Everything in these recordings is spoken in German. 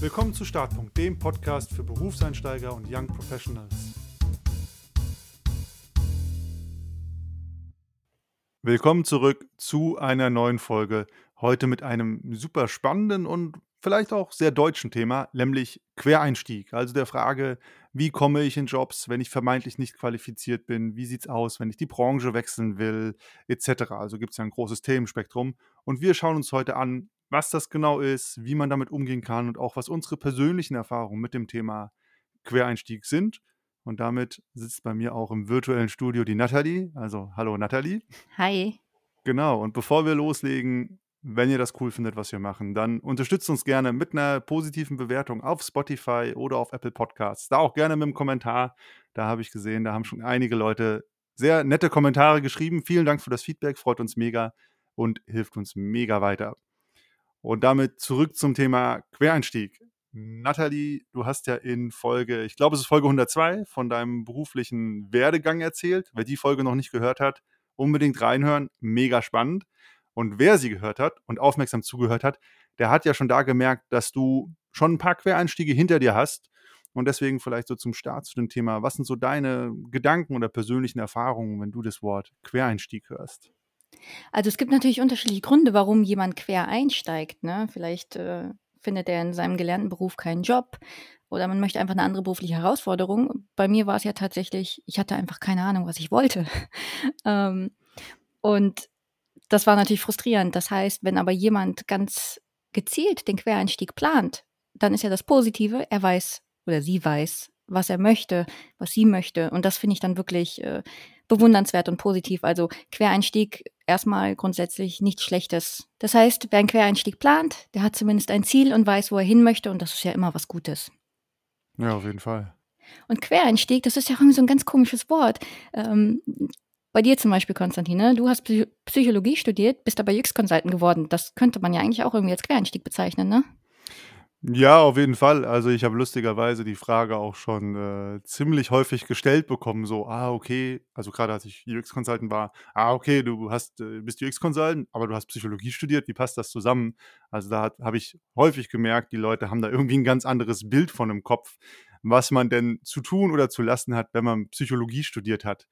Willkommen zu Startpunkt, dem Podcast für Berufseinsteiger und Young Professionals. Willkommen zurück zu einer neuen Folge. Heute mit einem super spannenden und vielleicht auch sehr deutschen Thema, nämlich Quereinstieg. Also der Frage, wie komme ich in Jobs, wenn ich vermeintlich nicht qualifiziert bin? Wie sieht es aus, wenn ich die Branche wechseln will, etc. Also gibt es ja ein großes Themenspektrum. Und wir schauen uns heute an, was das genau ist, wie man damit umgehen kann und auch was unsere persönlichen Erfahrungen mit dem Thema Quereinstieg sind. Und damit sitzt bei mir auch im virtuellen Studio die Nathalie. Also hallo Nathalie. Hi. Genau, und bevor wir loslegen, wenn ihr das cool findet, was wir machen, dann unterstützt uns gerne mit einer positiven Bewertung auf Spotify oder auf Apple Podcasts. Da auch gerne mit einem Kommentar. Da habe ich gesehen, da haben schon einige Leute sehr nette Kommentare geschrieben. Vielen Dank für das Feedback, freut uns mega und hilft uns mega weiter. Und damit zurück zum Thema Quereinstieg. Nathalie, du hast ja in Folge, ich glaube, es ist Folge 102 von deinem beruflichen Werdegang erzählt. Wer die Folge noch nicht gehört hat, unbedingt reinhören. Mega spannend. Und wer sie gehört hat und aufmerksam zugehört hat, der hat ja schon da gemerkt, dass du schon ein paar Quereinstiege hinter dir hast. Und deswegen vielleicht so zum Start zu dem Thema, was sind so deine Gedanken oder persönlichen Erfahrungen, wenn du das Wort Quereinstieg hörst? Also es gibt natürlich unterschiedliche Gründe, warum jemand quer einsteigt. Ne? Vielleicht äh, findet er in seinem gelernten Beruf keinen Job oder man möchte einfach eine andere berufliche Herausforderung. Bei mir war es ja tatsächlich, ich hatte einfach keine Ahnung, was ich wollte. ähm, und das war natürlich frustrierend. Das heißt, wenn aber jemand ganz gezielt den Quereinstieg plant, dann ist ja das Positive, er weiß oder sie weiß, was er möchte, was sie möchte. Und das finde ich dann wirklich äh, bewundernswert und positiv. Also Quereinstieg erstmal grundsätzlich nichts Schlechtes. Das heißt, wer einen Quereinstieg plant, der hat zumindest ein Ziel und weiß, wo er hin möchte und das ist ja immer was Gutes. Ja, auf jeden Fall. Und Quereinstieg, das ist ja irgendwie so ein ganz komisches Wort. Ähm, bei dir zum Beispiel, Konstantine, du hast Psychologie studiert, bist aber UX-Consultant geworden. Das könnte man ja eigentlich auch irgendwie als Quereinstieg bezeichnen, ne? Ja, auf jeden Fall. Also, ich habe lustigerweise die Frage auch schon, äh, ziemlich häufig gestellt bekommen, so: „Ah, okay“ also, gerade als ich UX-Consultant war: „Ah, okay, du hast äh, bist UX-Consultant, aber du hast Psychologie studiert. Wie passt das zusammen?“ Also, da habe ich häufig gemerkt, die Leute haben da irgendwie ein ganz anderes Bild von im Kopf, was man denn zu tun oder zu lassen hat, wenn man Psychologie studiert hat.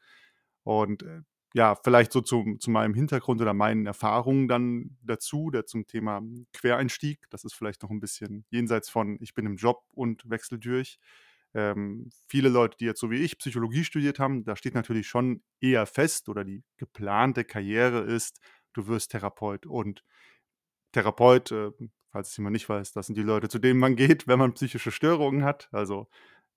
Und, äh, ja, vielleicht so zu, zu meinem Hintergrund oder meinen Erfahrungen dann dazu, der zum Thema Quereinstieg. Das ist vielleicht noch ein bisschen jenseits von, ich bin im Job und wechsel durch. Ähm, viele Leute, die jetzt so wie ich Psychologie studiert haben, da steht natürlich schon eher fest oder die geplante Karriere ist, du wirst Therapeut. Und Therapeut, äh, falls es jemand nicht weiß, das sind die Leute, zu denen man geht, wenn man psychische Störungen hat. Also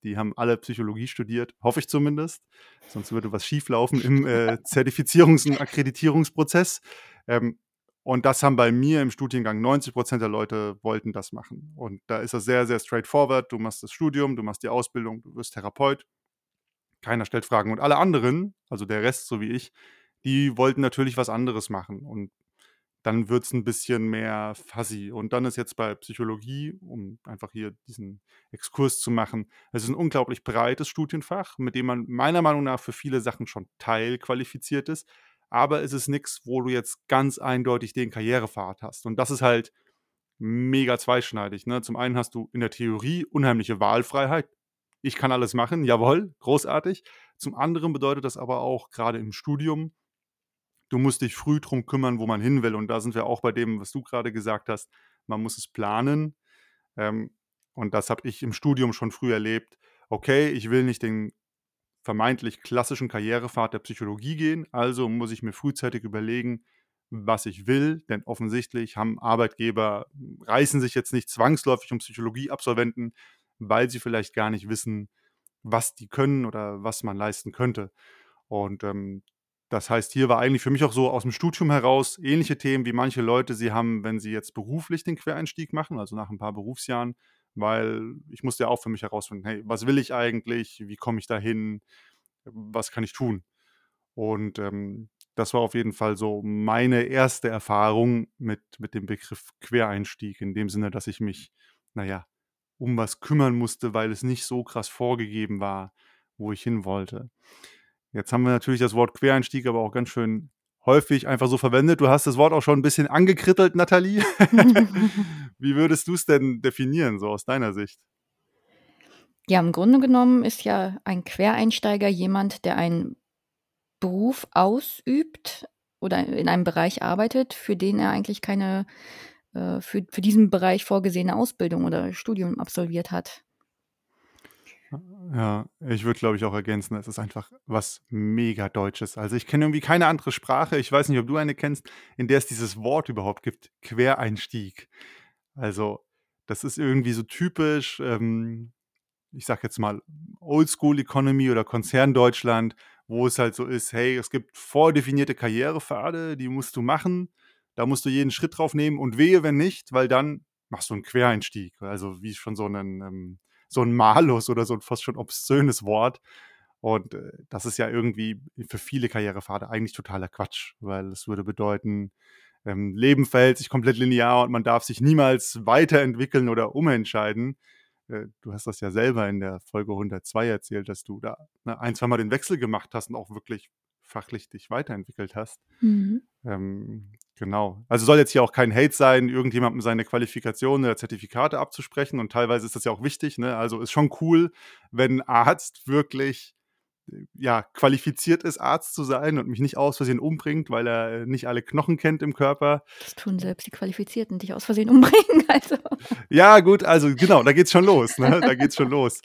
die haben alle Psychologie studiert, hoffe ich zumindest. Sonst würde was schieflaufen im äh, Zertifizierungs- und Akkreditierungsprozess. Ähm, und das haben bei mir im Studiengang 90 Prozent der Leute wollten das machen. Und da ist das sehr, sehr straightforward. Du machst das Studium, du machst die Ausbildung, du wirst Therapeut. Keiner stellt Fragen. Und alle anderen, also der Rest, so wie ich, die wollten natürlich was anderes machen. Und dann wird es ein bisschen mehr fuzzy. Und dann ist jetzt bei Psychologie, um einfach hier diesen Exkurs zu machen, es ist ein unglaublich breites Studienfach, mit dem man meiner Meinung nach für viele Sachen schon teilqualifiziert ist. Aber es ist nichts, wo du jetzt ganz eindeutig den Karrierepfad hast. Und das ist halt mega zweischneidig. Ne? Zum einen hast du in der Theorie unheimliche Wahlfreiheit. Ich kann alles machen, jawohl, großartig. Zum anderen bedeutet das aber auch gerade im Studium, du musst dich früh drum kümmern, wo man hin will. Und da sind wir auch bei dem, was du gerade gesagt hast. Man muss es planen. Ähm, und das habe ich im Studium schon früh erlebt. Okay, ich will nicht den vermeintlich klassischen Karrierepfad der Psychologie gehen, also muss ich mir frühzeitig überlegen, was ich will, denn offensichtlich haben Arbeitgeber, reißen sich jetzt nicht zwangsläufig um Psychologieabsolventen, weil sie vielleicht gar nicht wissen, was die können oder was man leisten könnte. Und ähm, das heißt, hier war eigentlich für mich auch so aus dem Studium heraus ähnliche Themen, wie manche Leute sie haben, wenn sie jetzt beruflich den Quereinstieg machen, also nach ein paar Berufsjahren, weil ich musste ja auch für mich herausfinden, hey, was will ich eigentlich, wie komme ich dahin, was kann ich tun? Und ähm, das war auf jeden Fall so meine erste Erfahrung mit, mit dem Begriff Quereinstieg, in dem Sinne, dass ich mich, naja, um was kümmern musste, weil es nicht so krass vorgegeben war, wo ich hin wollte. Jetzt haben wir natürlich das Wort Quereinstieg aber auch ganz schön häufig einfach so verwendet. Du hast das Wort auch schon ein bisschen angekrittelt, Nathalie. Wie würdest du es denn definieren, so aus deiner Sicht? Ja, im Grunde genommen ist ja ein Quereinsteiger jemand, der einen Beruf ausübt oder in einem Bereich arbeitet, für den er eigentlich keine äh, für, für diesen Bereich vorgesehene Ausbildung oder Studium absolviert hat. Ja, ich würde, glaube ich, auch ergänzen, es ist einfach was mega Deutsches. Also ich kenne irgendwie keine andere Sprache, ich weiß nicht, ob du eine kennst, in der es dieses Wort überhaupt gibt, Quereinstieg. Also das ist irgendwie so typisch, ähm, ich sage jetzt mal Oldschool Economy oder Konzerndeutschland, wo es halt so ist, hey, es gibt vordefinierte Karrierepfade, die musst du machen, da musst du jeden Schritt drauf nehmen und wehe, wenn nicht, weil dann machst du einen Quereinstieg. Also wie schon so einen ähm, so ein Malus oder so ein fast schon obszönes Wort. Und äh, das ist ja irgendwie für viele Karrierepfade eigentlich totaler Quatsch, weil es würde bedeuten, ähm, Leben verhält sich komplett linear und man darf sich niemals weiterentwickeln oder umentscheiden. Äh, du hast das ja selber in der Folge 102 erzählt, dass du da ne, ein, zwei Mal den Wechsel gemacht hast und auch wirklich fachlich dich weiterentwickelt hast. Mhm. Ähm, genau. Also soll jetzt hier auch kein Hate sein, irgendjemandem seine Qualifikationen oder Zertifikate abzusprechen. Und teilweise ist das ja auch wichtig. Ne? Also ist schon cool, wenn Arzt wirklich äh, ja, qualifiziert ist, Arzt zu sein und mich nicht aus Versehen umbringt, weil er nicht alle Knochen kennt im Körper. Das tun selbst die Qualifizierten, dich aus Versehen umbringen. Also. Ja, gut, also genau, da geht's schon los. Ne? Da geht's schon los.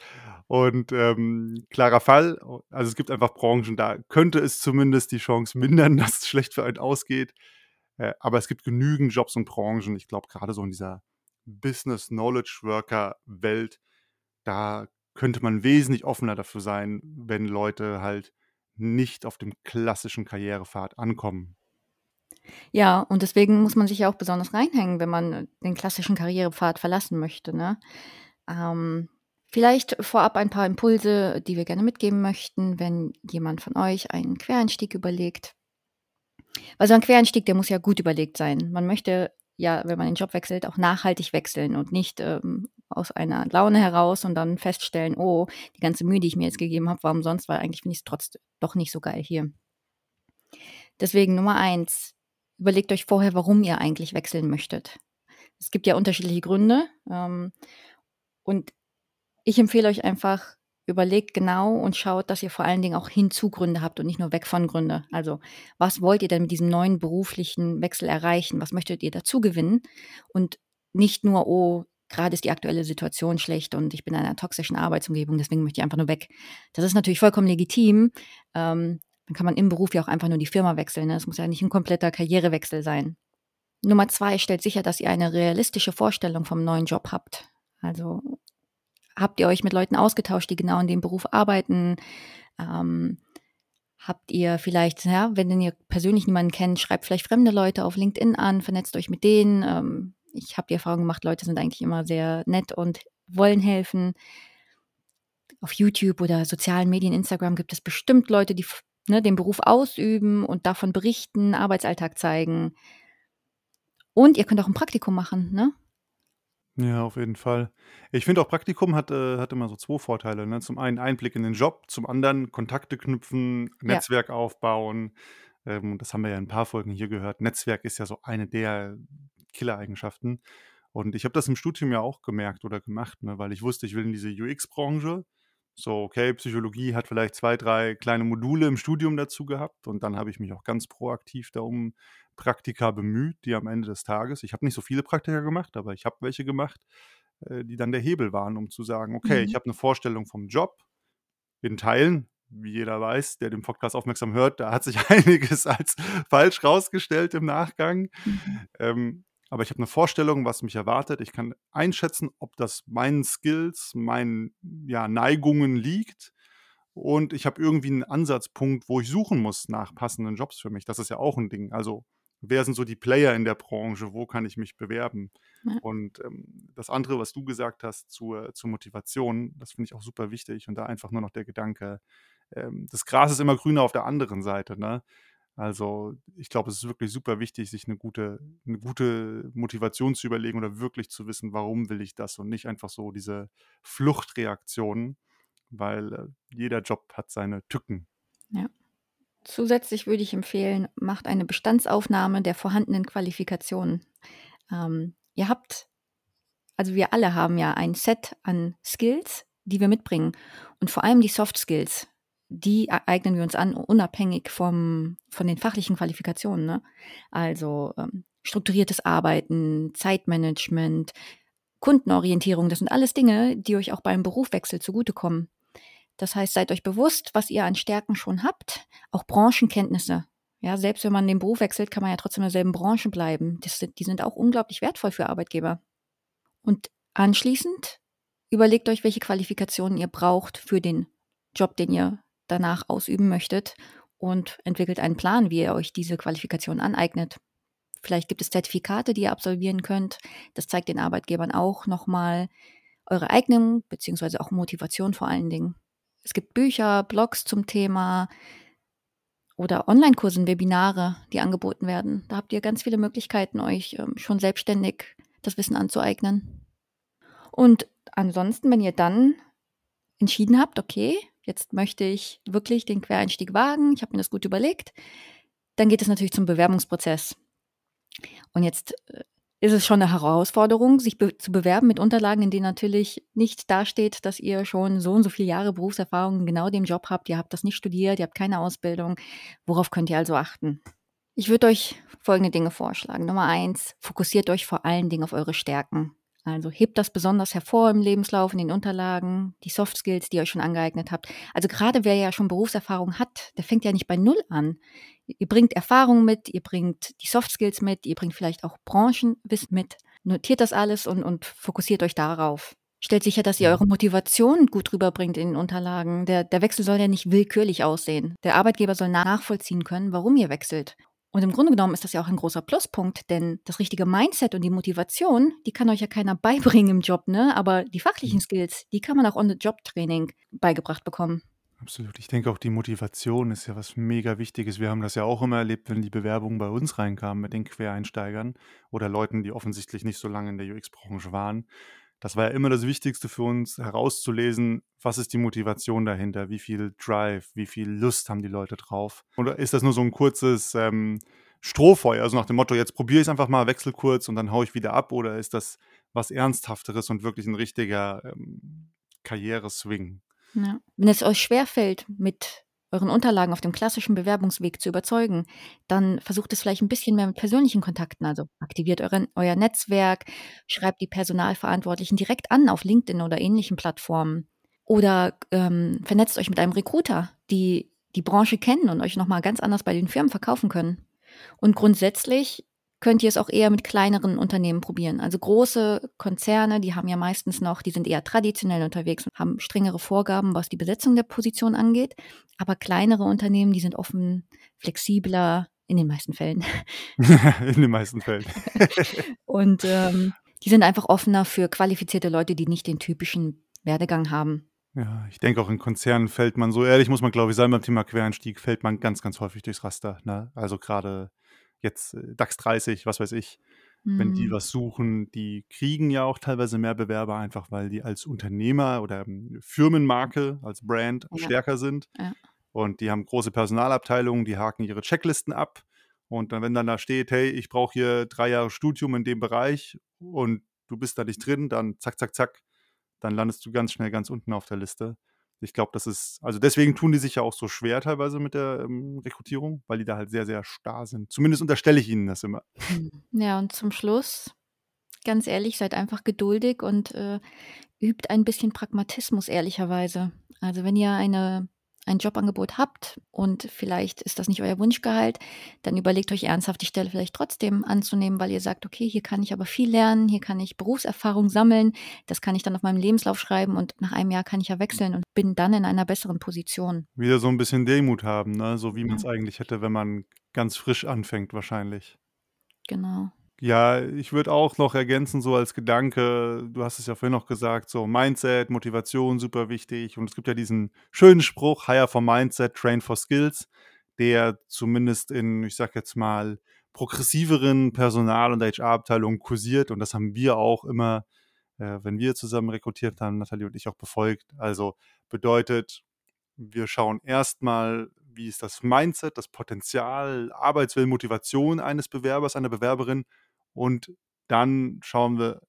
Und ähm, klarer Fall, also es gibt einfach Branchen, da könnte es zumindest die Chance mindern, dass es schlecht für einen ausgeht. Äh, aber es gibt genügend Jobs und Branchen, ich glaube gerade so in dieser Business Knowledge Worker Welt, da könnte man wesentlich offener dafür sein, wenn Leute halt nicht auf dem klassischen Karrierepfad ankommen. Ja, und deswegen muss man sich ja auch besonders reinhängen, wenn man den klassischen Karrierepfad verlassen möchte. Ne? Ähm, Vielleicht vorab ein paar Impulse, die wir gerne mitgeben möchten, wenn jemand von euch einen Quereinstieg überlegt. Weil so ein Quereinstieg, der muss ja gut überlegt sein. Man möchte ja, wenn man den Job wechselt, auch nachhaltig wechseln und nicht ähm, aus einer Laune heraus und dann feststellen, oh, die ganze Mühe, die ich mir jetzt gegeben habe, warum sonst, weil eigentlich finde ich es trotzdem doch nicht so geil hier. Deswegen Nummer eins, überlegt euch vorher, warum ihr eigentlich wechseln möchtet. Es gibt ja unterschiedliche Gründe. Ähm, und ich empfehle euch einfach, überlegt genau und schaut, dass ihr vor allen Dingen auch Hinzugründe habt und nicht nur weg von Gründe. Also, was wollt ihr denn mit diesem neuen beruflichen Wechsel erreichen? Was möchtet ihr dazu gewinnen? Und nicht nur, oh, gerade ist die aktuelle Situation schlecht und ich bin in einer toxischen Arbeitsumgebung, deswegen möchte ich einfach nur weg. Das ist natürlich vollkommen legitim. Ähm, dann kann man im Beruf ja auch einfach nur die Firma wechseln. Es ne? muss ja nicht ein kompletter Karrierewechsel sein. Nummer zwei, stellt sicher, dass ihr eine realistische Vorstellung vom neuen Job habt. Also habt ihr euch mit Leuten ausgetauscht, die genau in dem Beruf arbeiten? Ähm, habt ihr vielleicht, ja, wenn ihr persönlich niemanden kennt, schreibt vielleicht fremde Leute auf LinkedIn an, vernetzt euch mit denen. Ähm, ich habe die Erfahrung gemacht, Leute sind eigentlich immer sehr nett und wollen helfen. Auf YouTube oder sozialen Medien, Instagram gibt es bestimmt Leute, die ne, den Beruf ausüben und davon berichten, Arbeitsalltag zeigen. Und ihr könnt auch ein Praktikum machen, ne? Ja, auf jeden Fall. Ich finde auch Praktikum hat, äh, hat immer so zwei Vorteile, ne? Zum einen Einblick in den Job, zum anderen Kontakte knüpfen, Ja. Netzwerk aufbauen. Ähm, das haben wir ja in ein paar Folgen hier gehört. Netzwerk ist ja so eine der Killereigenschaften. Und ich habe das im Studium ja auch gemerkt oder gemacht, ne, weil ich wusste, ich will in diese UX-Branche. So, okay, Psychologie hat vielleicht zwei, drei kleine Module im Studium dazu gehabt und dann habe ich mich auch ganz proaktiv da um Praktika bemüht, die am Ende des Tages ich habe nicht so viele Praktika gemacht, aber ich habe welche gemacht, äh, die dann der Hebel waren, um zu sagen: „Okay, ich mhm. habe eine Vorstellung vom Job.“ In Teilen, wie jeder weiß, der den Podcast aufmerksam hört, da hat sich einiges als falsch rausgestellt im Nachgang. Mhm. Ähm, aber ich habe eine Vorstellung, was mich erwartet. Ich kann einschätzen, ob das meinen Skills, meinen, ja, Neigungen liegt und ich habe irgendwie einen Ansatzpunkt, wo ich suchen muss nach passenden Jobs für mich. Das ist ja auch ein Ding. Also wer sind so die Player in der Branche, wo kann ich mich bewerben? Ja. Und ähm, das andere, was du gesagt hast zur, zur Motivation, das finde ich auch super wichtig. Und da einfach nur noch der Gedanke, ähm, das Gras ist immer grüner auf der anderen Seite. Ne? Also ich glaube, es ist wirklich super wichtig, sich eine gute, eine gute Motivation zu überlegen oder wirklich zu wissen, warum will ich das und nicht einfach so diese Fluchtreaktionen, weil äh, jeder Job hat seine Tücken. Ja. Zusätzlich würde ich empfehlen, macht eine Bestandsaufnahme der vorhandenen Qualifikationen. Ähm, ihr habt, also wir alle haben ja ein Set an Skills, die wir mitbringen. Und vor allem die Soft Skills, die eignen wir uns an, unabhängig vom, von den fachlichen Qualifikationen. Ne? Also ähm, strukturiertes Arbeiten, Zeitmanagement, Kundenorientierung, das sind alles Dinge, die euch auch beim Berufwechsel zugutekommen. Das heißt, seid euch bewusst, was ihr an Stärken schon habt, auch Branchenkenntnisse. Ja, selbst wenn man den Beruf wechselt, kann man ja trotzdem in derselben Branche bleiben. Das, die sind auch unglaublich wertvoll für Arbeitgeber. Und anschließend überlegt euch, welche Qualifikationen ihr braucht für den Job, den ihr danach ausüben möchtet und entwickelt einen Plan, wie ihr euch diese Qualifikation aneignet. Vielleicht gibt es Zertifikate, die ihr absolvieren könnt. Das zeigt den Arbeitgebern auch nochmal eure Eignung beziehungsweise auch Motivation vor allen Dingen. Es gibt Bücher, Blogs zum Thema oder Online-Kursen, Webinare, die angeboten werden. Da habt ihr ganz viele Möglichkeiten, euch ähm, schon selbstständig das Wissen anzueignen. Und ansonsten, wenn ihr dann entschieden habt, okay, jetzt möchte ich wirklich den Quereinstieg wagen, ich habe mir das gut überlegt, dann geht es natürlich zum Bewerbungsprozess. Und jetzt äh, ist es schon eine Herausforderung, sich be zu bewerben mit Unterlagen, in denen natürlich nicht dasteht, dass ihr schon so und so viele Jahre Berufserfahrung in genau dem Job habt. Ihr habt das nicht studiert, ihr habt keine Ausbildung. Worauf könnt ihr also achten? Ich würde euch folgende Dinge vorschlagen. Nummer eins, fokussiert euch vor allen Dingen auf eure Stärken. Also hebt das besonders hervor im Lebenslauf, in den Unterlagen, die Soft Skills, die ihr euch schon angeeignet habt. Also gerade wer ja schon Berufserfahrung hat, der fängt ja nicht bei Null an. Ihr bringt Erfahrung mit, ihr bringt die Soft Skills mit, ihr bringt vielleicht auch Branchenwissen mit. Notiert das alles und, und fokussiert euch darauf. Stellt sicher, dass ihr eure Motivation gut rüberbringt in den Unterlagen. Der, der Wechsel soll ja nicht willkürlich aussehen. Der Arbeitgeber soll nachvollziehen können, warum ihr wechselt. Und im Grunde genommen ist das ja auch ein großer Pluspunkt, denn das richtige Mindset und die Motivation, die kann euch ja keiner beibringen im Job, ne? Aber die fachlichen mhm. Skills, die kann man auch on the Job Training beigebracht bekommen. Absolut. Ich denke auch die Motivation ist ja was mega Wichtiges. Wir haben das ja auch immer erlebt, wenn die Bewerbungen bei uns reinkamen mit den Quereinsteigern oder Leuten, die offensichtlich nicht so lange in der UX-Branche waren das war ja immer das Wichtigste für uns, herauszulesen, was ist die Motivation dahinter, wie viel Drive, wie viel Lust haben die Leute drauf. Oder ist das nur so ein kurzes ähm, Strohfeuer, also nach dem Motto, jetzt probiere ich es einfach mal, wechsel kurz und dann haue ich wieder ab, oder ist das was Ernsthafteres und wirklich ein richtiger ähm, Karriereswing? Ja. Wenn es euch schwerfällt, mit euren Unterlagen auf dem klassischen Bewerbungsweg zu überzeugen, dann versucht es vielleicht ein bisschen mehr mit persönlichen Kontakten. Also aktiviert euren, euer Netzwerk, schreibt die Personalverantwortlichen direkt an auf LinkedIn oder ähnlichen Plattformen. Oder ähm, vernetzt euch mit einem Recruiter, die die Branche kennen und euch nochmal ganz anders bei den Firmen verkaufen können. Und grundsätzlich könnt ihr es auch eher mit kleineren Unternehmen probieren. Also große Konzerne, die haben ja meistens noch, die sind eher traditionell unterwegs und haben strengere Vorgaben, was die Besetzung der Position angeht. Aber kleinere Unternehmen, die sind offen, flexibler, in den meisten Fällen. in den meisten Fällen. und ähm, die sind einfach offener für qualifizierte Leute, die nicht den typischen Werdegang haben. Ja, ich denke auch in Konzernen fällt man, so ehrlich muss man glaube ich sein, beim Thema Quereinstieg fällt man ganz, ganz häufig durchs Raster. Ne? Also gerade jetzt äh, DAX 30, was weiß ich, mhm. wenn die mhm. was suchen, die kriegen ja auch teilweise mehr Bewerber, einfach weil die als Unternehmer oder ähm, Firmenmarke, als Brand ja. stärker sind. Ja. Und die haben große Personalabteilungen, die haken ihre Checklisten ab. Und dann, wenn dann da steht, hey, ich brauche hier drei Jahre Studium in dem Bereich und du bist da nicht drin, dann zack, zack, zack, dann landest du ganz schnell ganz unten auf der Liste. Ich glaube, das ist, also deswegen tun die sich ja auch so schwer teilweise mit der ähm, Rekrutierung, weil die da halt sehr, sehr starr sind. Zumindest unterstelle ich ihnen das immer. Hm. Ja, und zum Schluss, ganz ehrlich, seid einfach geduldig und äh, übt ein bisschen Pragmatismus, ehrlicherweise. Also wenn ihr eine ein Jobangebot habt und vielleicht ist das nicht euer Wunschgehalt, dann überlegt euch ernsthaft, die Stelle vielleicht trotzdem anzunehmen, weil ihr sagt, okay, hier kann ich aber viel lernen, hier kann ich Berufserfahrung sammeln, das kann ich dann auf meinem Lebenslauf schreiben und nach einem Jahr kann ich ja wechseln und bin dann in einer besseren Position. Wieder so ein bisschen Demut haben, ne? so wie man es eigentlich hätte, wenn man ganz frisch anfängt wahrscheinlich. Genau. Ja, ich würde auch noch ergänzen, so als Gedanke, du hast es ja vorhin noch gesagt, so Mindset, Motivation, super wichtig. Und es gibt ja diesen schönen Spruch, Hire for Mindset, Train for Skills, der zumindest in, ich sag jetzt mal, progressiveren Personal- und HR-Abteilungen kursiert. Und das haben wir auch immer, äh, wenn wir zusammen rekrutiert haben, Nathalie und ich auch befolgt. Also bedeutet, wir schauen erstmal, wie ist das Mindset, das Potenzial, Arbeitswillen, Motivation eines Bewerbers, einer Bewerberin und dann schauen wir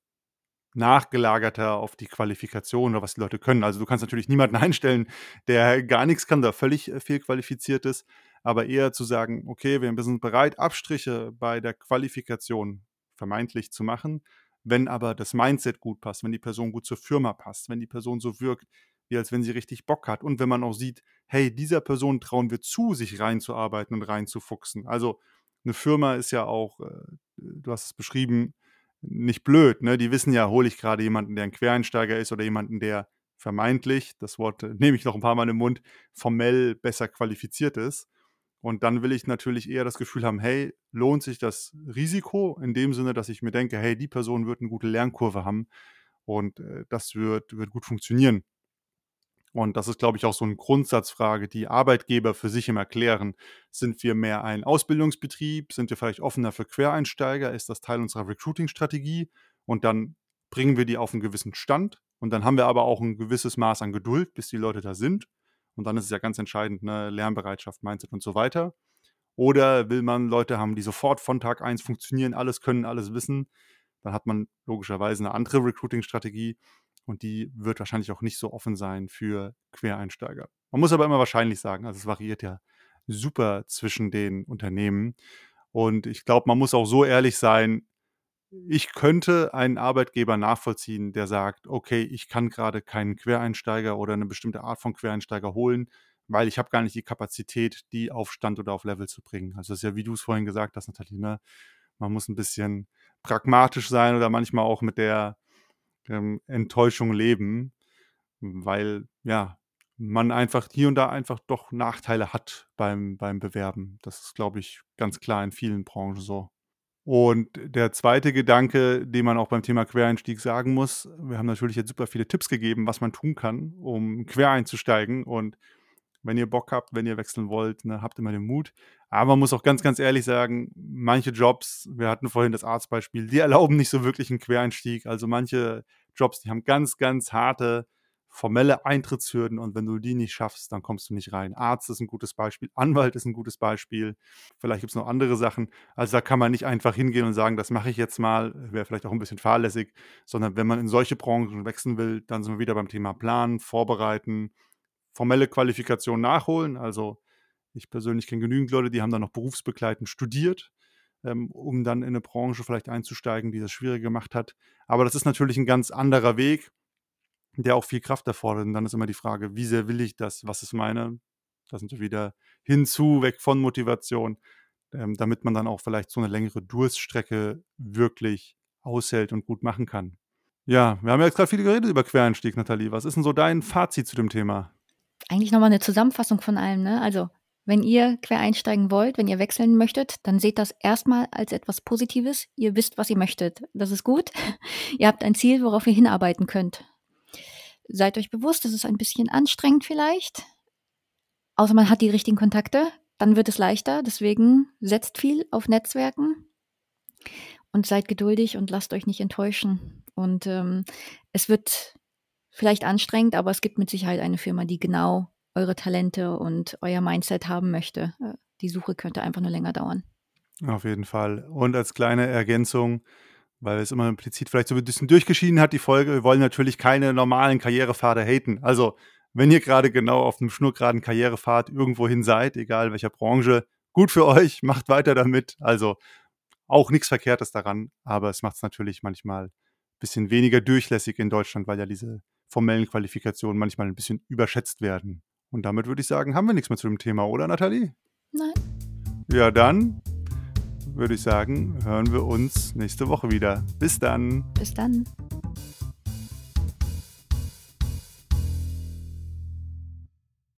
nachgelagerter auf die Qualifikation oder was die Leute können. Also du kannst natürlich niemanden einstellen, der gar nichts kann, der völlig äh, fehlqualifiziert ist, aber eher zu sagen, okay, wir sind bereit, Abstriche bei der Qualifikation vermeintlich zu machen, wenn aber das Mindset gut passt, wenn die Person gut zur Firma passt, wenn die Person so wirkt, wie als wenn sie richtig Bock hat und wenn man auch sieht, hey, dieser Person trauen wir zu, sich reinzuarbeiten und reinzufuchsen. Also eine Firma ist ja auch, äh, du hast es beschrieben, nicht blöd. Ne? Die wissen ja, hole ich gerade jemanden, der ein Quereinsteiger ist oder jemanden, der vermeintlich, das Wort äh, nehme ich noch ein paar Mal den Mund, formell besser qualifiziert ist. Und dann will ich natürlich eher das Gefühl haben, hey, lohnt sich das Risiko in dem Sinne, dass ich mir denke, hey, die Person wird eine gute Lernkurve haben und äh, das wird, wird gut funktionieren. Und das ist, glaube ich, auch so eine Grundsatzfrage, die Arbeitgeber für sich im Erklären. Sind wir mehr ein Ausbildungsbetrieb? Sind wir vielleicht offener für Quereinsteiger? Ist das Teil unserer Recruiting-Strategie? Und dann bringen wir die auf einen gewissen Stand. Und dann haben wir aber auch ein gewisses Maß an Geduld, bis die Leute da sind. Und dann ist es ja ganz entscheidend, ne? Lernbereitschaft, Mindset und so weiter. Oder will man Leute haben, die sofort von Tag 1 funktionieren, alles können, alles wissen? Dann hat man logischerweise eine andere Recruiting-Strategie. Und die wird wahrscheinlich auch nicht so offen sein für Quereinsteiger. Man muss aber immer wahrscheinlich sagen, also es variiert ja super zwischen den Unternehmen. Und ich glaube, man muss auch so ehrlich sein, ich könnte einen Arbeitgeber nachvollziehen, der sagt, okay, ich kann gerade keinen Quereinsteiger oder eine bestimmte Art von Quereinsteiger holen, weil ich habe gar nicht die Kapazität, die auf Stand oder auf Level zu bringen. Also das ist ja, wie du es vorhin gesagt hast, Nathalie, ne? man muss ein bisschen pragmatisch sein oder manchmal auch mit der ähm, Enttäuschung leben, weil ja, man einfach hier und da einfach doch Nachteile hat beim, beim Bewerben. Das ist, glaube ich, ganz klar in vielen Branchen so. Und der zweite Gedanke, den man auch beim Thema Quereinstieg sagen muss, wir haben natürlich jetzt super viele Tipps gegeben, was man tun kann, um quer einzusteigen. Und wenn ihr Bock habt, wenn ihr wechseln wollt, ne, habt immer den Mut. Aber man muss auch ganz, ganz ehrlich sagen, manche Jobs, wir hatten vorhin das Arztbeispiel, die erlauben nicht so wirklich einen Quereinstieg. Also manche Jobs, die haben ganz, ganz harte formelle Eintrittshürden und wenn du die nicht schaffst, dann kommst du nicht rein. Arzt ist ein gutes Beispiel, Anwalt ist ein gutes Beispiel, vielleicht gibt es noch andere Sachen. Also da kann man nicht einfach hingehen und sagen, das mache ich jetzt mal, wäre vielleicht auch ein bisschen fahrlässig, sondern wenn man in solche Branchen wechseln will, dann sind wir wieder beim Thema Planen, Vorbereiten, formelle Qualifikation nachholen. Also ich persönlich kenne genügend Leute, die haben dann noch berufsbegleitend studiert, ähm, um dann in eine Branche vielleicht einzusteigen, die das schwieriger gemacht hat. Aber das ist natürlich ein ganz anderer Weg, der auch viel Kraft erfordert. Und dann ist immer die Frage, wie sehr will ich das? Was ist meine? Da sind wir wieder hinzu, weg von Motivation, ähm, damit man dann auch vielleicht so eine längere Durststrecke wirklich aushält und gut machen kann. Ja, wir haben ja jetzt gerade viel geredet über Quereinstieg, Nathalie. Was ist denn so dein Fazit zu dem Thema? Eigentlich nochmal eine Zusammenfassung von allem. Ne? Also, wenn ihr quer einsteigen wollt, wenn ihr wechseln möchtet, dann seht das erstmal als etwas Positives. Ihr wisst, was ihr möchtet. Das ist gut. ihr habt ein Ziel, worauf ihr hinarbeiten könnt. Seid euch bewusst, das ist ein bisschen anstrengend vielleicht. Außer man hat die richtigen Kontakte, dann wird es leichter. Deswegen setzt viel auf Netzwerken und seid geduldig und lasst euch nicht enttäuschen. Und ähm, es wird vielleicht anstrengend, aber es gibt mit Sicherheit eine Firma, die genau eure Talente und euer Mindset haben möchte. Äh, die Suche könnte einfach nur länger dauern. Auf jeden Fall. Und als kleine Ergänzung, weil es immer implizit vielleicht so ein bisschen durchgeschieden hat, die Folge, wir wollen natürlich keine normalen Karrierepfade haten. Also, wenn ihr gerade genau auf einem schnurgeraden Karrierepfad irgendwohin seid, egal welcher Branche, gut für euch, macht weiter damit. Also, auch nichts Verkehrtes daran, aber es macht es natürlich manchmal ein bisschen weniger durchlässig in Deutschland, weil ja diese formellen Qualifikationen manchmal ein bisschen überschätzt werden. Und damit würde ich sagen, haben wir nichts mehr zu dem Thema, oder Nathalie? Nein. Ja, dann würde ich sagen, hören wir uns nächste Woche wieder. Bis dann. Bis dann.